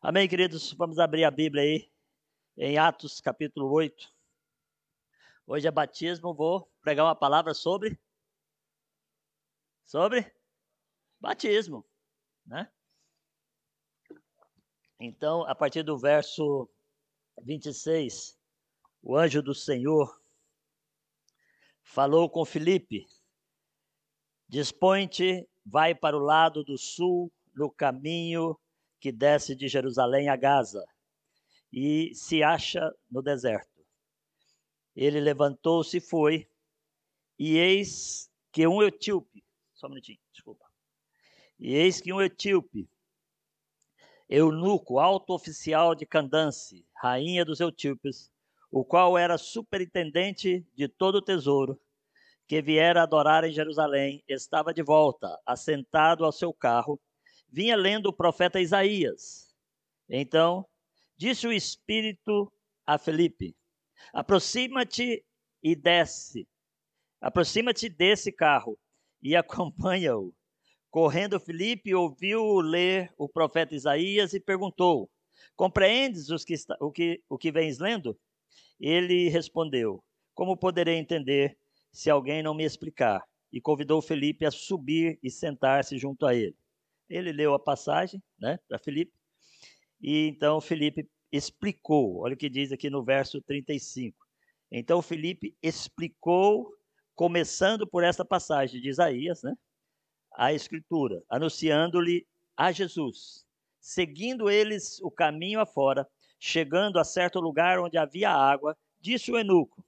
Amém, queridos? Vamos abrir a Bíblia aí, em Atos capítulo 8. Hoje é batismo, vou pregar uma palavra sobre. Sobre? Batismo, né? Então, a partir do verso 26, o anjo do Senhor falou com Filipe: Dispõe-te, vai para o lado do sul, no caminho que desce de Jerusalém a Gaza e se acha no deserto. Ele levantou-se e foi, e eis que um etíope, só um minutinho, desculpa. E eis que um etíope, eunuco, alto oficial de Candance, rainha dos etíopes, o qual era superintendente de todo o tesouro, que viera adorar em Jerusalém, estava de volta, assentado ao seu carro, vinha lendo o profeta Isaías. Então, disse o Espírito a Felipe: Aproxima-te e desce. Aproxima-te desse carro e acompanha-o. Correndo, Felipe ouviu ler o profeta Isaías e perguntou: Compreendes que está, o, que, o que vens lendo? Ele respondeu: Como poderei entender se alguém não me explicar? E convidou Felipe a subir e sentar-se junto a ele. Ele leu a passagem né, para Felipe, e então Felipe explicou, olha o que diz aqui no verso 35. Então Felipe explicou, começando por esta passagem de Isaías, né, a Escritura, anunciando-lhe a Jesus. Seguindo eles o caminho afora, chegando a certo lugar onde havia água, disse o eunuco: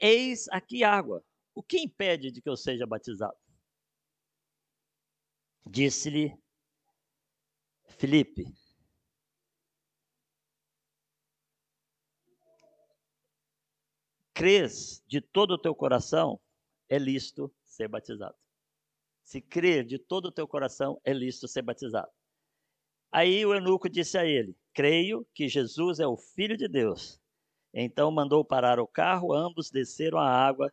Eis aqui água. O que impede de que eu seja batizado? Disse-lhe Felipe, crês de todo o teu coração, é lícito ser batizado. Se crer de todo o teu coração, é lícito ser batizado. Aí o eunuco disse a ele: Creio que Jesus é o Filho de Deus. Então mandou parar o carro, ambos desceram a água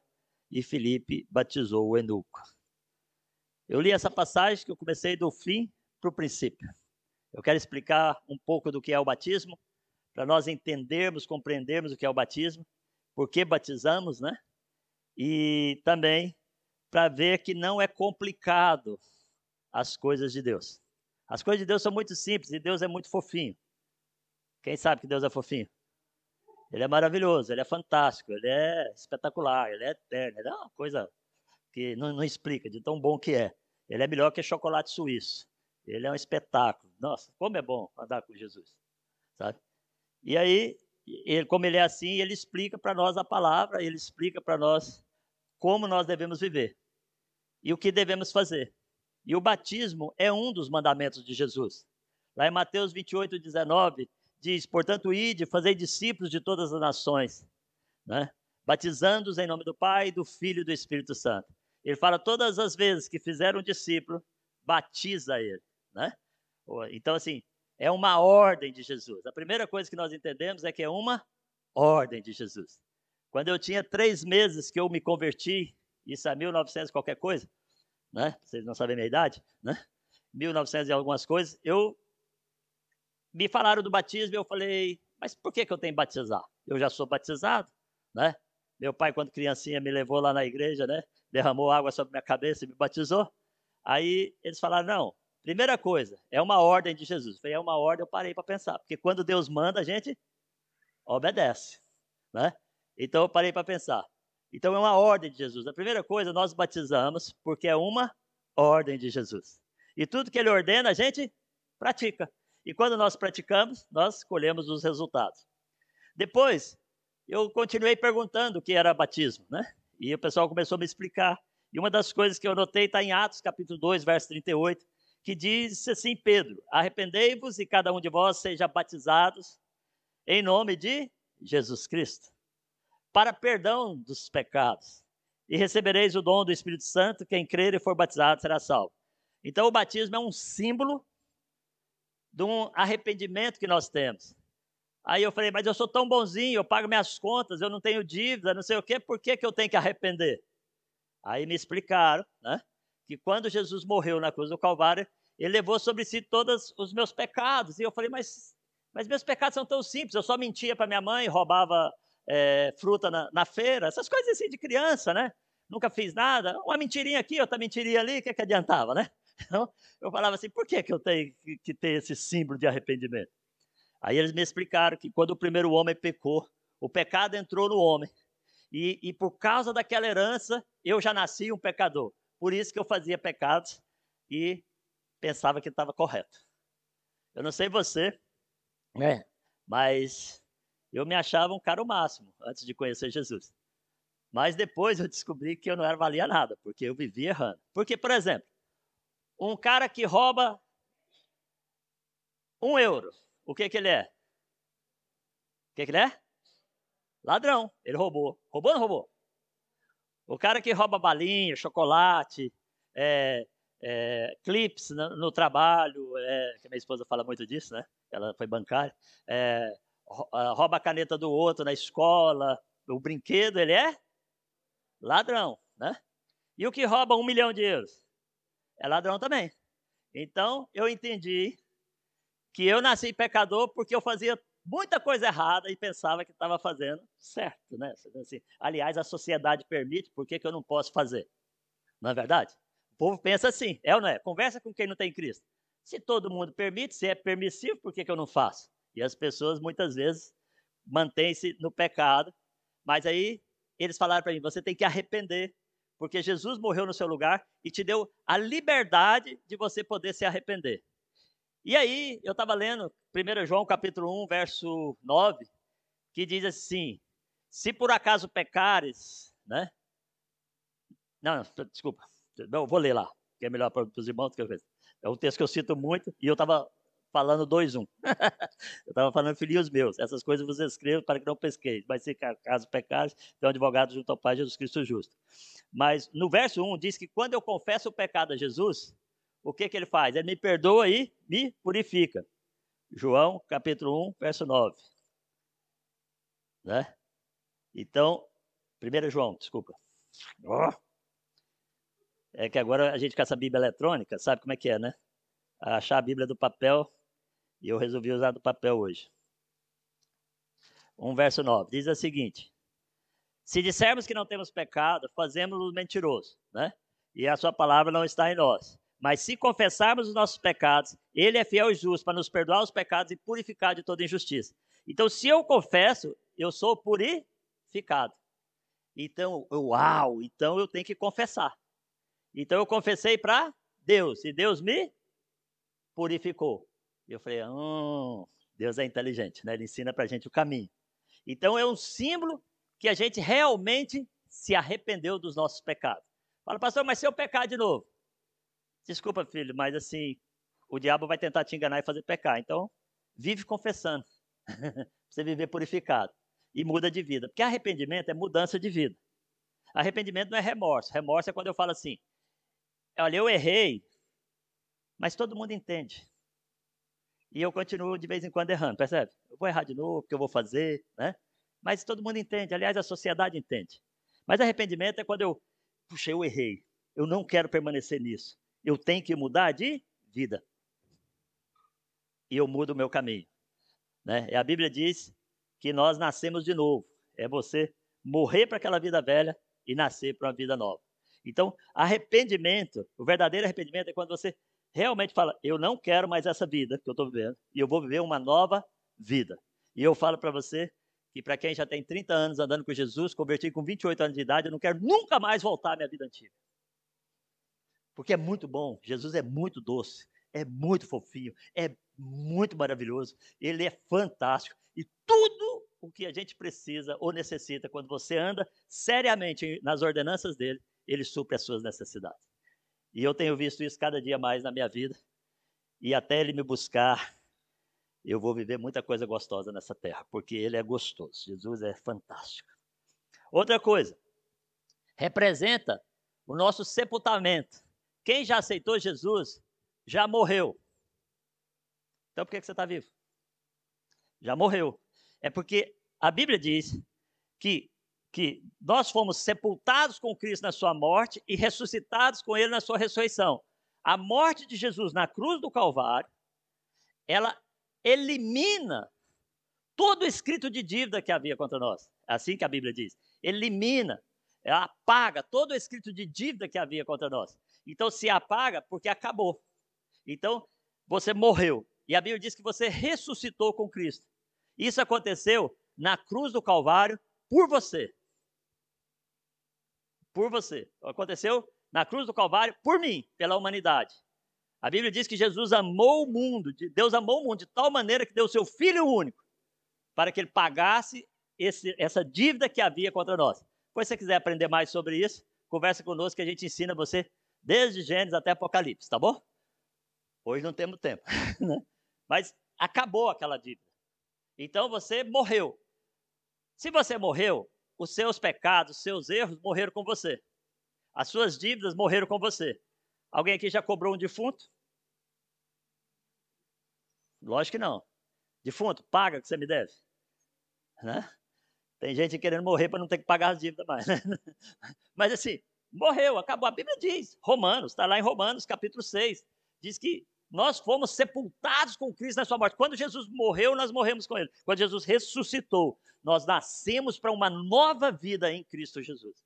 e Felipe batizou o eunuco. Eu li essa passagem que eu comecei do fim para o princípio. Eu quero explicar um pouco do que é o batismo, para nós entendermos, compreendermos o que é o batismo, por que batizamos, né? E também para ver que não é complicado as coisas de Deus. As coisas de Deus são muito simples e Deus é muito fofinho. Quem sabe que Deus é fofinho? Ele é maravilhoso, ele é fantástico, ele é espetacular, ele é eterno, ele é uma coisa que não, não explica de tão bom que é. Ele é melhor que chocolate suíço. Ele é um espetáculo. Nossa, como é bom andar com Jesus, sabe? E aí, ele, como ele é assim, ele explica para nós a palavra, ele explica para nós como nós devemos viver e o que devemos fazer. E o batismo é um dos mandamentos de Jesus. Lá em Mateus 28, 19, diz: Portanto, ide, fazei discípulos de todas as nações, né? batizando-os em nome do Pai, do Filho e do Espírito Santo. Ele fala todas as vezes que fizeram um discípulo, batiza ele. Né? Então, assim, é uma ordem de Jesus. A primeira coisa que nós entendemos é que é uma ordem de Jesus. Quando eu tinha três meses que eu me converti, isso é 1900 qualquer coisa, né? Vocês não sabem a minha idade, né? 1900 e algumas coisas, eu me falaram do batismo eu falei, mas por que, que eu tenho que batizar? Eu já sou batizado, né? Meu pai, quando criancinha, me levou lá na igreja, né? Derramou água sobre minha cabeça e me batizou. Aí eles falaram, não, Primeira coisa, é uma ordem de Jesus. Foi é uma ordem, eu parei para pensar, porque quando Deus manda, a gente obedece, né? Então eu parei para pensar. Então é uma ordem de Jesus. A primeira coisa, nós batizamos porque é uma ordem de Jesus. E tudo que ele ordena, a gente pratica. E quando nós praticamos, nós colhemos os resultados. Depois, eu continuei perguntando o que era batismo, né? E o pessoal começou a me explicar. E uma das coisas que eu notei está em Atos, capítulo 2, verso 38, que diz assim: Pedro, arrependei-vos e cada um de vós seja batizados em nome de Jesus Cristo, para perdão dos pecados, e recebereis o dom do Espírito Santo. Quem crer e for batizado será salvo. Então, o batismo é um símbolo de um arrependimento que nós temos. Aí eu falei, mas eu sou tão bonzinho, eu pago minhas contas, eu não tenho dívida, não sei o quê, por que, que eu tenho que arrepender? Aí me explicaram, né? que quando Jesus morreu na cruz do Calvário, ele levou sobre si todos os meus pecados. E eu falei, mas Mas meus pecados são tão simples. Eu só mentia para minha mãe, roubava é, fruta na, na, feira, essas coisas assim de criança, né? Nunca fiz nada. Uma mentirinha aqui, outra mentirinha ali, o que, que adiantava, né? Então, eu falava assim, por que, que eu tenho que, ter esse símbolo de arrependimento? Aí eles me explicaram que quando o primeiro homem pecou, o pecado entrou no homem. E, e por causa daquela herança, eu já nasci um pecador. Por isso que eu fazia pecados e pensava que estava correto. Eu não sei você, né? Mas eu me achava um cara o máximo antes de conhecer Jesus. Mas depois eu descobri que eu não era valia nada, porque eu vivia errando. Porque, por exemplo, um cara que rouba um euro, o que, que ele é? O que, que ele é? Ladrão. Ele roubou. Roubou ou não roubou? O cara que rouba balinha, chocolate, é, é, clips no, no trabalho, é, que minha esposa fala muito disso, né? Ela foi bancária. É, rouba a caneta do outro na escola, o brinquedo, ele é ladrão, né? E o que rouba um milhão de euros? É ladrão também. Então, eu entendi que eu nasci pecador porque eu fazia muita coisa errada e pensava que estava fazendo certo, né? Assim, aliás, a sociedade permite, por que, que eu não posso fazer? Não é verdade? Povo pensa assim, é ou não é? Conversa com quem não tem Cristo. Se todo mundo permite, se é permissivo, por que, que eu não faço? E as pessoas muitas vezes mantêm-se no pecado, mas aí eles falaram para mim: você tem que arrepender, porque Jesus morreu no seu lugar e te deu a liberdade de você poder se arrepender. E aí, eu estava lendo 1 João capítulo 1, verso 9, que diz assim: se por acaso pecares, né? Não, não desculpa. Não, vou ler lá, que é melhor para os irmãos que eu. É um texto que eu cito muito e eu estava falando 2-1. Um. eu estava falando filhos meus. Essas coisas você escreve para que não pesqueis. Mas se caso pecares, tem um advogado junto ao Pai Jesus Cristo justo. Mas no verso 1 diz que quando eu confesso o pecado a Jesus, o que, que ele faz? Ele me perdoa e me purifica. João, capítulo 1, verso 9. Né? Então, 1 João, desculpa. Oh. É que agora a gente com essa Bíblia eletrônica, sabe como é que é, né? Achar a Bíblia do papel, e eu resolvi usar do papel hoje. 1 verso 9, diz o seguinte: Se dissermos que não temos pecado, fazemos-lo mentiroso, né? E a sua palavra não está em nós. Mas se confessarmos os nossos pecados, ele é fiel e justo para nos perdoar os pecados e purificar de toda injustiça. Então, se eu confesso, eu sou purificado. Então, uau, então eu tenho que confessar. Então eu confessei para Deus e Deus me purificou. Eu falei, hum, Deus é inteligente, né? Ele ensina para a gente o caminho. Então é um símbolo que a gente realmente se arrependeu dos nossos pecados. Fala, pastor, mas se eu pecar de novo? Desculpa, filho, mas assim, o diabo vai tentar te enganar e fazer pecar. Então, vive confessando. você viver purificado. E muda de vida. Porque arrependimento é mudança de vida. Arrependimento não é remorso. Remorso é quando eu falo assim: olha, eu errei, mas todo mundo entende. E eu continuo de vez em quando errando, percebe? Eu vou errar de novo, porque eu vou fazer, né? Mas todo mundo entende, aliás, a sociedade entende. Mas arrependimento é quando eu, puxa, eu errei, eu não quero permanecer nisso. Eu tenho que mudar de vida. E eu mudo o meu caminho. Né? E a Bíblia diz que nós nascemos de novo. É você morrer para aquela vida velha e nascer para uma vida nova. Então, arrependimento, o verdadeiro arrependimento é quando você realmente fala: Eu não quero mais essa vida que eu estou vivendo e eu vou viver uma nova vida. E eu falo para você que, para quem já tem 30 anos andando com Jesus, converti com 28 anos de idade, eu não quero nunca mais voltar à minha vida antiga. Porque é muito bom, Jesus é muito doce, é muito fofinho, é muito maravilhoso, ele é fantástico. E tudo o que a gente precisa ou necessita quando você anda seriamente nas ordenanças dele, ele supre as suas necessidades. E eu tenho visto isso cada dia mais na minha vida. E até ele me buscar, eu vou viver muita coisa gostosa nessa terra, porque ele é gostoso. Jesus é fantástico. Outra coisa, representa o nosso sepultamento. Quem já aceitou Jesus já morreu. Então por que você está vivo? Já morreu. É porque a Bíblia diz que que nós fomos sepultados com Cristo na sua morte e ressuscitados com ele na sua ressurreição. A morte de Jesus na cruz do Calvário, ela elimina todo escrito de dívida que havia contra nós. É assim que a Bíblia diz. Elimina, apaga todo escrito de dívida que havia contra nós. Então se apaga porque acabou. Então você morreu. E a Bíblia diz que você ressuscitou com Cristo. Isso aconteceu na cruz do Calvário por você. Por você. Aconteceu na cruz do Calvário por mim, pela humanidade. A Bíblia diz que Jesus amou o mundo, Deus amou o mundo de tal maneira que deu o seu Filho único para que ele pagasse esse, essa dívida que havia contra nós. Pois se você quiser aprender mais sobre isso, conversa conosco que a gente ensina você desde Gênesis até Apocalipse, tá bom? Hoje não temos tempo, né? Mas acabou aquela dívida. Então você morreu. Se você morreu, os seus pecados, os seus erros morreram com você. As suas dívidas morreram com você. Alguém aqui já cobrou um defunto? Lógico que não. Defunto, paga o que você me deve. Né? Tem gente querendo morrer para não ter que pagar as dívidas mais. Né? Mas assim, morreu, acabou. A Bíblia diz, Romanos, está lá em Romanos, capítulo 6, diz que nós fomos sepultados com Cristo na sua morte. Quando Jesus morreu, nós morremos com ele. Quando Jesus ressuscitou, nós nascemos para uma nova vida em Cristo Jesus.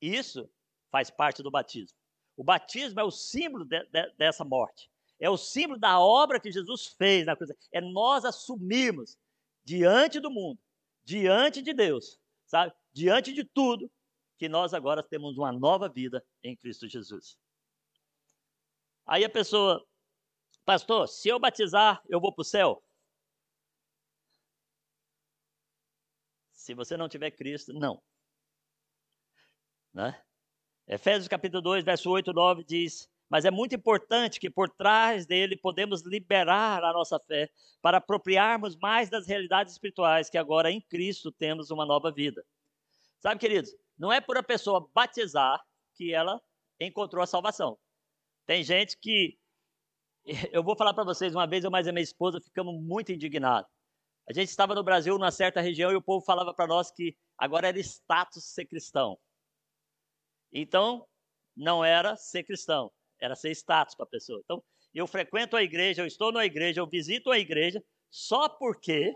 Isso faz parte do batismo. O batismo é o símbolo de, de, dessa morte. É o símbolo da obra que Jesus fez na cruz. É nós assumirmos diante do mundo, diante de Deus, sabe? Diante de tudo, que nós agora temos uma nova vida em Cristo Jesus. Aí a pessoa, pastor, se eu batizar, eu vou para o céu? Se você não tiver Cristo, não. Né? Efésios capítulo 2, verso 8 e 9 diz: Mas é muito importante que por trás dele podemos liberar a nossa fé para apropriarmos mais das realidades espirituais que agora em Cristo temos uma nova vida. Sabe, queridos, não é por a pessoa batizar que ela encontrou a salvação. Tem gente que eu vou falar para vocês, uma vez eu mais e minha esposa ficamos muito indignados. A gente estava no Brasil, numa certa região, e o povo falava para nós que agora era status ser cristão. Então, não era ser cristão, era ser status para a pessoa. Então, eu frequento a igreja, eu estou na igreja, eu visito a igreja, só porque,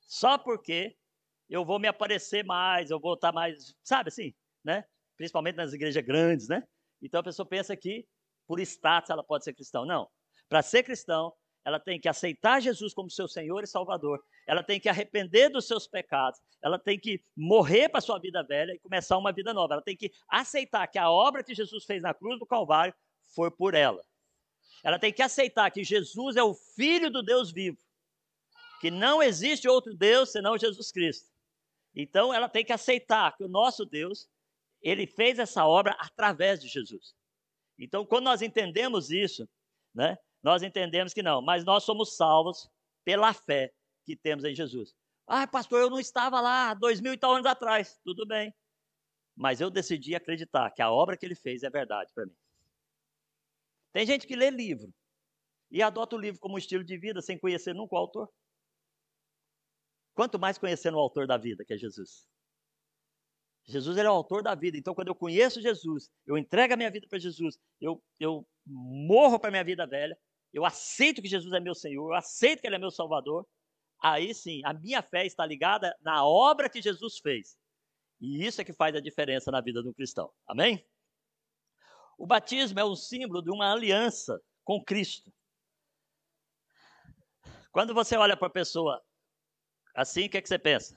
só porque eu vou me aparecer mais, eu vou estar mais, sabe assim, né? Principalmente nas igrejas grandes, né? Então a pessoa pensa que por status ela pode ser cristão. Não. Para ser cristão, ela tem que aceitar Jesus como seu Senhor e Salvador. Ela tem que arrepender dos seus pecados. Ela tem que morrer para sua vida velha e começar uma vida nova. Ela tem que aceitar que a obra que Jesus fez na cruz do Calvário foi por ela. Ela tem que aceitar que Jesus é o Filho do Deus vivo. Que não existe outro Deus senão Jesus Cristo. Então ela tem que aceitar que o nosso Deus, ele fez essa obra através de Jesus. Então, quando nós entendemos isso, né, nós entendemos que não, mas nós somos salvos pela fé que temos em Jesus. Ah, pastor, eu não estava lá dois mil e tal anos atrás. Tudo bem. Mas eu decidi acreditar que a obra que ele fez é verdade para mim. Tem gente que lê livro e adota o livro como estilo de vida sem conhecer nunca o autor. Quanto mais conhecendo o autor da vida, que é Jesus. Jesus é o autor da vida. Então, quando eu conheço Jesus, eu entrego a minha vida para Jesus, eu, eu morro para a minha vida velha, eu aceito que Jesus é meu Senhor, eu aceito que Ele é meu Salvador, aí sim, a minha fé está ligada na obra que Jesus fez. E isso é que faz a diferença na vida do cristão. Amém? O batismo é um símbolo de uma aliança com Cristo. Quando você olha para a pessoa assim, o que, é que você pensa?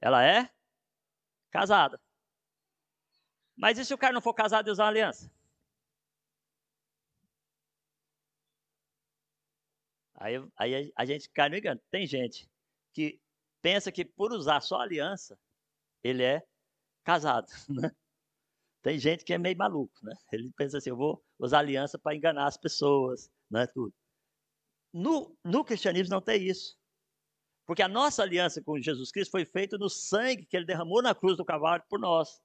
Ela é casada. Mas e se o cara não for casado e usar uma aliança? Aí, aí a gente cai no engano. Tem gente que pensa que por usar só aliança, ele é casado, né? Tem gente que é meio maluco, né? Ele pensa assim, eu vou usar aliança para enganar as pessoas, né? Tudo. No, no cristianismo não tem isso. Porque a nossa aliança com Jesus Cristo foi feita no sangue que ele derramou na cruz do cavalo por nós.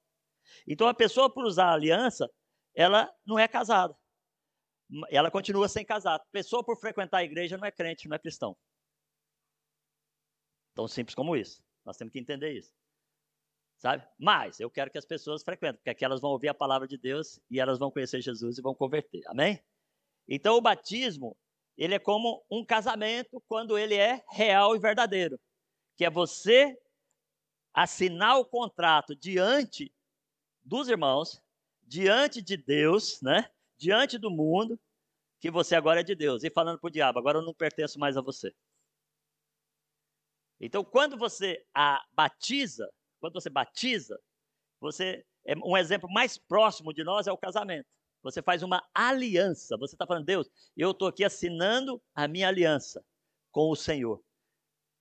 Então a pessoa, por usar a aliança, ela não é casada. Ela continua sem casar. Pessoa, por frequentar a igreja, não é crente, não é cristão. Tão simples como isso. Nós temos que entender isso. Sabe? Mas eu quero que as pessoas frequentem, porque aqui elas vão ouvir a palavra de Deus e elas vão conhecer Jesus e vão converter. Amém? Então o batismo ele é como um casamento quando ele é real e verdadeiro, que é você assinar o contrato diante dos irmãos, diante de Deus, né? Diante do mundo, que você agora é de Deus. E falando para o diabo, agora eu não pertenço mais a você. Então, quando você a batiza, quando você batiza, você é um exemplo mais próximo de nós é o casamento. Você faz uma aliança. Você está falando, Deus, eu estou aqui assinando a minha aliança com o Senhor.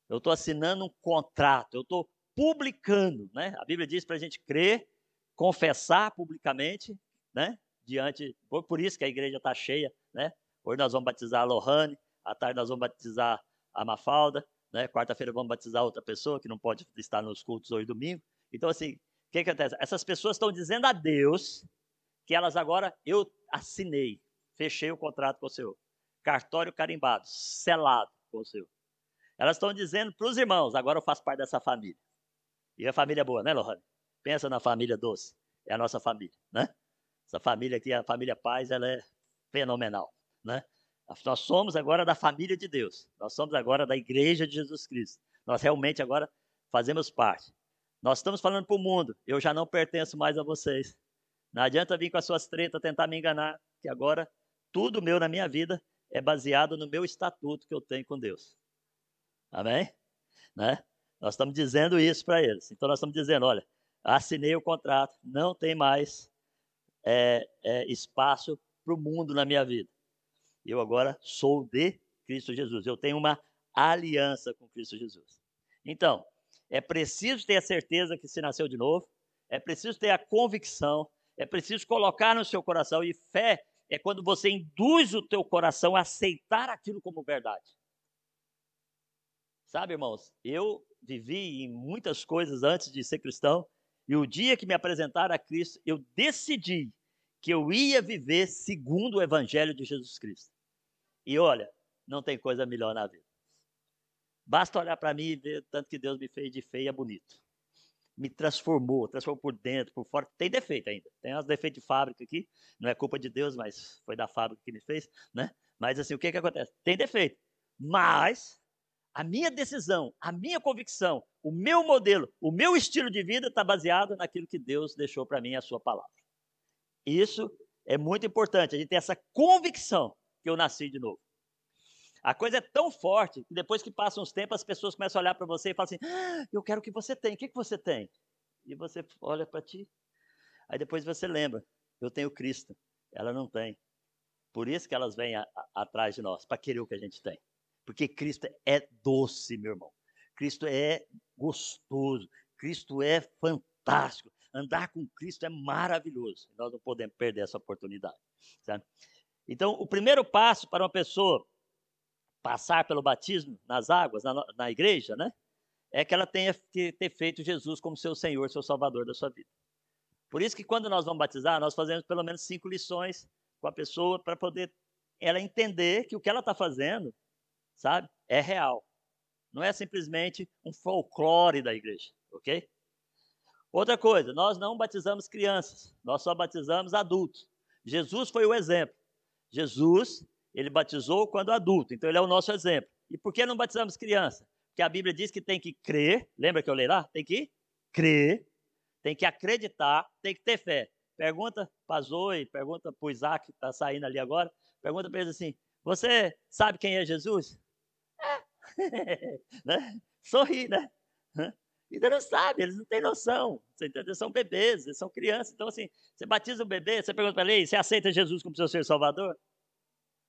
Eu estou assinando um contrato. Eu estou publicando, né? A Bíblia diz para a gente crer, confessar publicamente, né? Diante, por, isso que a igreja está cheia, né? Hoje nós vamos batizar a Lohane, à tarde nós vamos batizar a Mafalda, né? Quarta-feira vamos batizar outra pessoa que não pode estar nos cultos hoje domingo. Então assim, o que, que acontece? Essas pessoas estão dizendo a Deus que elas agora, eu assinei, fechei o contrato com o Senhor. Cartório carimbado, selado com o Senhor. Elas estão dizendo para os irmãos, agora eu faço parte dessa família. E a família é boa, né, Lohane? Pensa na família doce. É a nossa família, né? Essa família aqui, a família Paz, ela é fenomenal, né? Nós somos agora da família de Deus. Nós somos agora da igreja de Jesus Cristo. Nós realmente agora fazemos parte. Nós estamos falando para o mundo. Eu já não pertenço mais a vocês. Não adianta vir com as suas tretas tentar me enganar, que agora tudo meu na minha vida é baseado no meu estatuto que eu tenho com Deus. Amém? Né? Nós estamos dizendo isso para eles. Então nós estamos dizendo, olha, assinei o contrato, não tem mais é, é, espaço para o mundo na minha vida. Eu agora sou de Cristo Jesus. Eu tenho uma aliança com Cristo Jesus. Então, é preciso ter a certeza que se nasceu de novo, é preciso ter a convicção é preciso colocar no seu coração. E fé é quando você induz o teu coração a aceitar aquilo como verdade. Sabe, irmãos, eu vivi em muitas coisas antes de ser cristão, e o dia que me apresentaram a Cristo, eu decidi que eu ia viver segundo o Evangelho de Jesus Cristo. E olha, não tem coisa melhor na vida. Basta olhar para mim e ver tanto que Deus me fez de feia bonito me transformou, transformou por dentro, por fora. Tem defeito ainda. Tem uns defeitos de fábrica aqui. Não é culpa de Deus, mas foi da fábrica que me fez, né? Mas assim, o que que acontece? Tem defeito. Mas a minha decisão, a minha convicção, o meu modelo, o meu estilo de vida está baseado naquilo que Deus deixou para mim, a sua palavra. Isso é muito importante, a gente tem essa convicção que eu nasci de novo. A coisa é tão forte que depois que passa uns tempos, as pessoas começam a olhar para você e falam assim: ah, Eu quero o que você tem. O que, que você tem? E você olha para ti. Aí depois você lembra: Eu tenho Cristo. Ela não tem. Por isso que elas vêm a, a, atrás de nós, para querer o que a gente tem. Porque Cristo é doce, meu irmão. Cristo é gostoso. Cristo é fantástico. Andar com Cristo é maravilhoso. Nós não podemos perder essa oportunidade. Sabe? Então, o primeiro passo para uma pessoa passar pelo batismo nas águas, na, na igreja, né? É que ela tenha que ter feito Jesus como seu Senhor, seu Salvador da sua vida. Por isso que quando nós vamos batizar, nós fazemos pelo menos cinco lições com a pessoa para poder ela entender que o que ela está fazendo, sabe, é real. Não é simplesmente um folclore da igreja, ok? Outra coisa, nós não batizamos crianças, nós só batizamos adultos. Jesus foi o exemplo. Jesus ele batizou quando adulto, então ele é o nosso exemplo. E por que não batizamos criança? Porque a Bíblia diz que tem que crer, lembra que eu leio lá? Tem que crer, tem que acreditar, tem que ter fé. Pergunta para Zoe, pergunta para o Isaac, que está saindo ali agora, pergunta para eles assim, você sabe quem é Jesus? É. né? Sorri, né? Ainda não sabe, eles não têm noção. Você entendeu? São bebês, eles são crianças. Então, assim, você batiza o bebê, você pergunta para ele, você aceita Jesus como seu Senhor Salvador?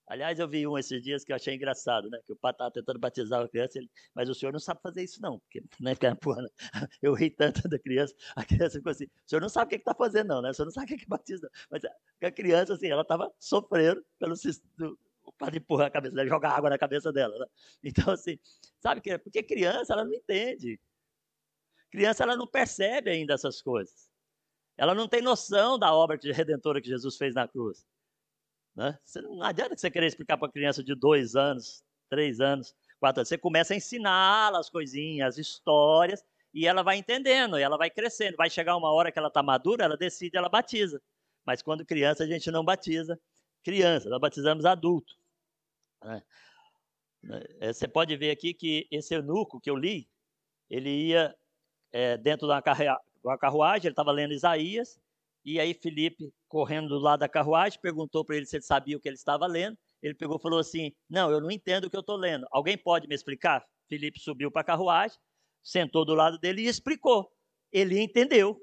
Aliás, eu vi um esses dias que eu achei engraçado, né? Que o pai estava tentando batizar a criança, ele, mas o senhor não sabe fazer isso, não. Porque, né, porra, eu ri tanto da criança, a criança ficou assim, o senhor não sabe o que está fazendo, não, né? O senhor não sabe o que, é batiza. Mas a criança, assim, ela estava sofrendo pelo o padre empurrar a cabeça dela, jogar água na cabeça dela. Né? Então, assim, sabe que porque criança, ela não entende. Criança, ela não percebe ainda essas coisas. Ela não tem noção da obra de redentora que Jesus fez na cruz. Né? Não adianta você querer explicar para uma criança de dois anos, três anos, quatro anos. Você começa a ensiná-la as coisinhas, as histórias, e ela vai entendendo, ela vai crescendo. Vai chegar uma hora que ela está madura, ela decide, ela batiza. Mas quando criança, a gente não batiza criança, nós batizamos adulto. Né? É, você pode ver aqui que esse eunuco que eu li, ele ia é, dentro de uma carruagem, ele estava lendo Isaías, e aí Felipe, correndo do lado da carruagem, perguntou para ele se ele sabia o que ele estava lendo. Ele pegou e falou assim: Não, eu não entendo o que eu estou lendo. Alguém pode me explicar? Felipe subiu para a carruagem, sentou do lado dele e explicou. Ele entendeu.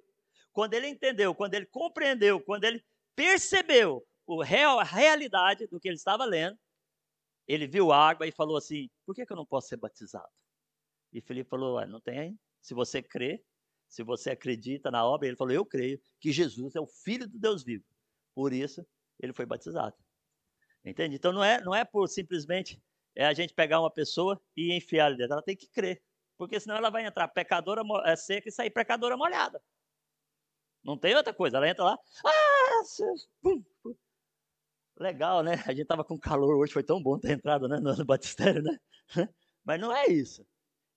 Quando ele entendeu, quando ele compreendeu, quando ele percebeu a realidade do que ele estava lendo, ele viu água e falou assim: Por que, que eu não posso ser batizado? E Felipe falou: Não tem. Se você crê, se você acredita na obra, ele falou: Eu creio que Jesus é o Filho do Deus vivo. Por isso, ele foi batizado. Entende? Então não é, não é por simplesmente é a gente pegar uma pessoa e enfiar ali dentro. Ela tem que crer. Porque senão ela vai entrar pecadora é, seca e sair pecadora molhada. Não tem outra coisa. Ela entra lá. Ah, pum, pum. Legal, né? A gente estava com calor hoje, foi tão bom ter entrado né, no batistério, né? Mas não é isso.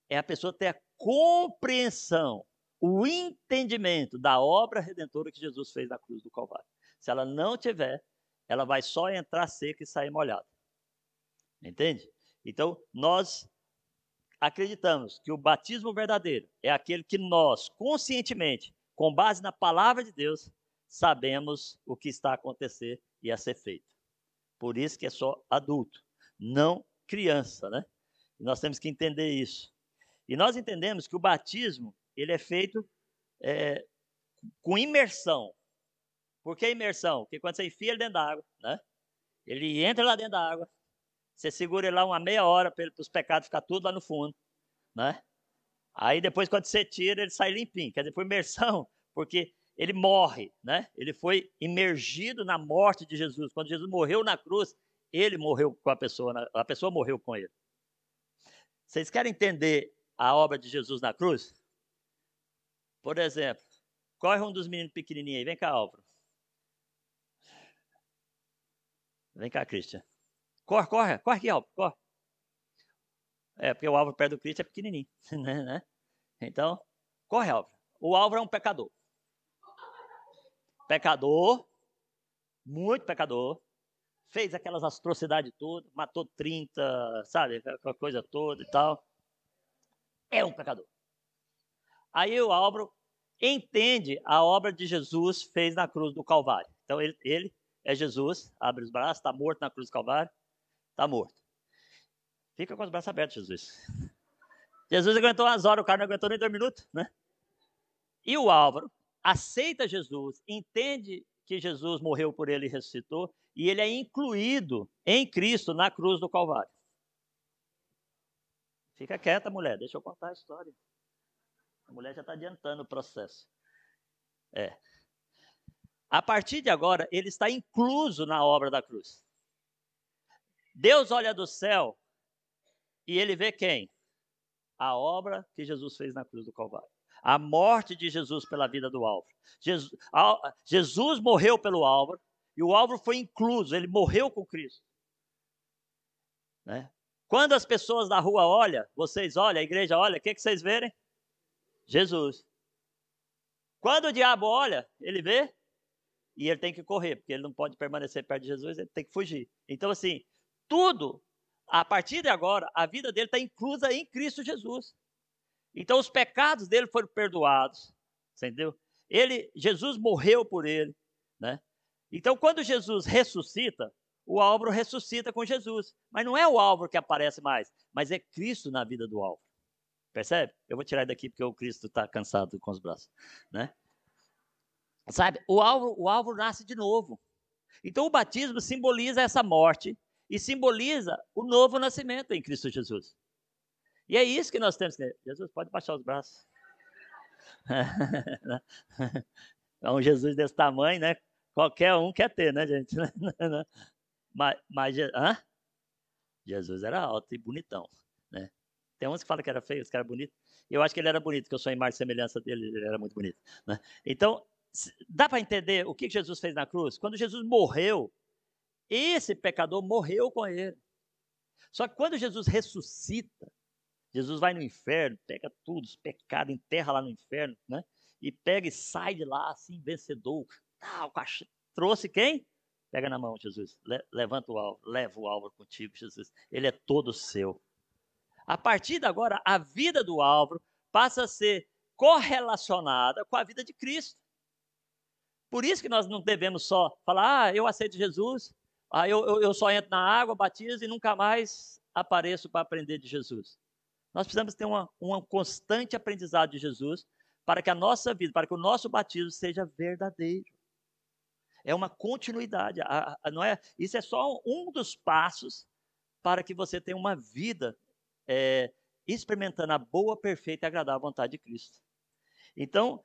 É a pessoa ter a compreensão, o entendimento da obra redentora que Jesus fez na cruz do Calvário. Se ela não tiver, ela vai só entrar seca e sair molhada. Entende? Então, nós acreditamos que o batismo verdadeiro é aquele que nós, conscientemente, com base na palavra de Deus, sabemos o que está a acontecer e a ser feito. Por isso que é só adulto, não criança, né? Nós temos que entender isso. E nós entendemos que o batismo ele é feito é, com imersão. Por que imersão? Porque quando você enfia ele dentro da água, né? Ele entra lá dentro da água, você segura ele lá uma meia hora para os pecados ficar tudo lá no fundo, né? Aí depois quando você tira, ele sai limpinho. Quer dizer, foi imersão, porque ele morre, né? Ele foi imergido na morte de Jesus. Quando Jesus morreu na cruz, ele morreu com a pessoa, a pessoa morreu com ele. Vocês querem entender a obra de Jesus na cruz? Por exemplo, corre um dos meninos pequenininhos aí, vem cá, Álvaro. Vem cá, Cristian. Corre, corre, corre aqui, Álvaro, corre. É, porque o Álvaro perto do Cristian é pequenininho, né, né? Então, corre, Álvaro. O Álvaro é um pecador pecador, muito pecador, fez aquelas atrocidades todas, matou 30, sabe, aquela coisa toda e tal. É um pecador. Aí o Álvaro entende a obra de Jesus fez na cruz do Calvário. Então ele, ele é Jesus, abre os braços, está morto na cruz do Calvário, está morto. Fica com os braços abertos, Jesus. Jesus aguentou umas horas, o cara não aguentou nem dois minutos, né? E o Álvaro aceita Jesus, entende que Jesus morreu por ele e ressuscitou, e ele é incluído em Cristo na cruz do Calvário. Fica quieta, mulher, deixa eu contar a história. A mulher já está adiantando o processo. É. A partir de agora, ele está incluso na obra da cruz. Deus olha do céu e ele vê quem? A obra que Jesus fez na cruz do Calvário a morte de Jesus pela vida do Álvaro. Jesus, morreu pelo Álvaro e o Álvaro foi incluso, ele morreu com Cristo. Né? Quando as pessoas da rua olham, vocês olham, a igreja olha, o que, que vocês verem? Jesus. Quando o diabo olha, ele vê e ele tem que correr, porque ele não pode permanecer perto de Jesus, ele tem que fugir. Então, assim, tudo, a partir de agora, a vida dele está inclusa em Cristo Jesus. Então os pecados dele foram perdoados, entendeu? Ele, Jesus morreu por ele, né? Então quando Jesus ressuscita, o Álvaro ressuscita com Jesus, mas não é o Álvaro que aparece mais, mas é Cristo na vida do Álvaro. Percebe? Eu vou tirar daqui porque o Cristo está cansado com os braços, né? Sabe? O Álvaro, o Álvaro nasce de novo. Então o batismo simboliza essa morte e simboliza o novo nascimento em Cristo Jesus. E é isso que nós temos que Jesus pode baixar os braços. é um Jesus desse tamanho, né? Qualquer um quer ter, né, gente? mas, mas hã? Jesus era alto e bonitão, né? Tem uns que falam que era feio, os que era bonito. Eu acho que ele era bonito, porque eu sou em mais semelhança dele, ele era muito bonito. Né? Então, dá para entender o que Jesus fez na cruz? Quando Jesus morreu, esse pecador morreu com ele. Só que quando Jesus ressuscita, Jesus vai no inferno, pega tudo, os pecados, enterra lá no inferno, né? E pega e sai de lá assim, vencedor. Ah, o trouxe quem? Pega na mão, Jesus. Le levanta o alvo, leva o Álvaro contigo, Jesus. Ele é todo seu. A partir de agora, a vida do Álvaro passa a ser correlacionada com a vida de Cristo. Por isso que nós não devemos só falar, ah, eu aceito Jesus, ah, eu, eu, eu só entro na água, batizo e nunca mais apareço para aprender de Jesus. Nós precisamos ter uma, um constante aprendizado de Jesus para que a nossa vida, para que o nosso batismo seja verdadeiro. É uma continuidade. A, a, não é, isso é só um dos passos para que você tenha uma vida é, experimentando a boa, perfeita e agradável vontade de Cristo. Então,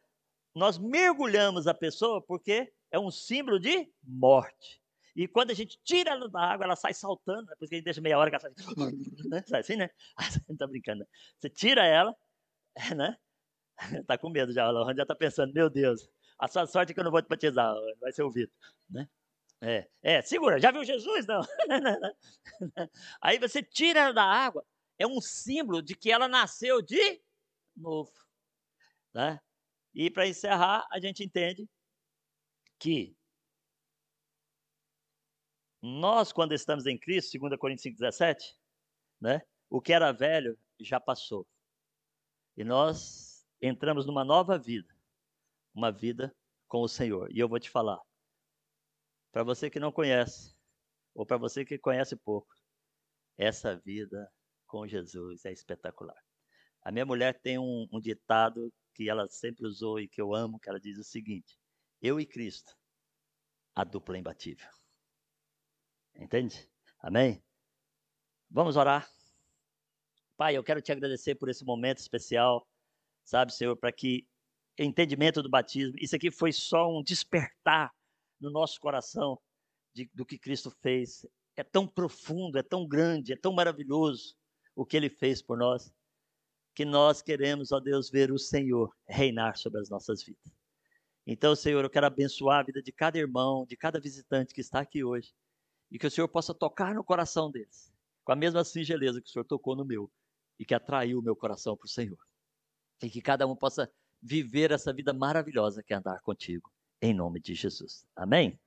nós mergulhamos a pessoa porque é um símbolo de morte. E quando a gente tira ela da água, ela sai saltando, depois que a gente deixa meia hora que ela sai, né? sai assim, né? Não tá brincando. Você tira ela, né? Tá com medo já, o já tá pensando, meu Deus, a sua sorte é que eu não vou te batizar, vai ser ouvido, né? É, é, segura, já viu Jesus? Não. Aí você tira ela da água, é um símbolo de que ela nasceu de novo, né? E para encerrar, a gente entende que nós, quando estamos em Cristo, 2 Coríntios 5,17, né, o que era velho já passou. E nós entramos numa nova vida, uma vida com o Senhor. E eu vou te falar, para você que não conhece, ou para você que conhece pouco, essa vida com Jesus é espetacular. A minha mulher tem um, um ditado que ela sempre usou e que eu amo, que ela diz o seguinte: Eu e Cristo, a dupla imbatível. Entende? Amém? Vamos orar. Pai, eu quero te agradecer por esse momento especial, sabe, Senhor, para que entendimento do batismo, isso aqui foi só um despertar no nosso coração de, do que Cristo fez. É tão profundo, é tão grande, é tão maravilhoso o que ele fez por nós, que nós queremos, ó Deus, ver o Senhor reinar sobre as nossas vidas. Então, Senhor, eu quero abençoar a vida de cada irmão, de cada visitante que está aqui hoje e que o Senhor possa tocar no coração deles, com a mesma singeleza que o Senhor tocou no meu e que atraiu o meu coração para o Senhor. E que cada um possa viver essa vida maravilhosa que é andar contigo, em nome de Jesus. Amém?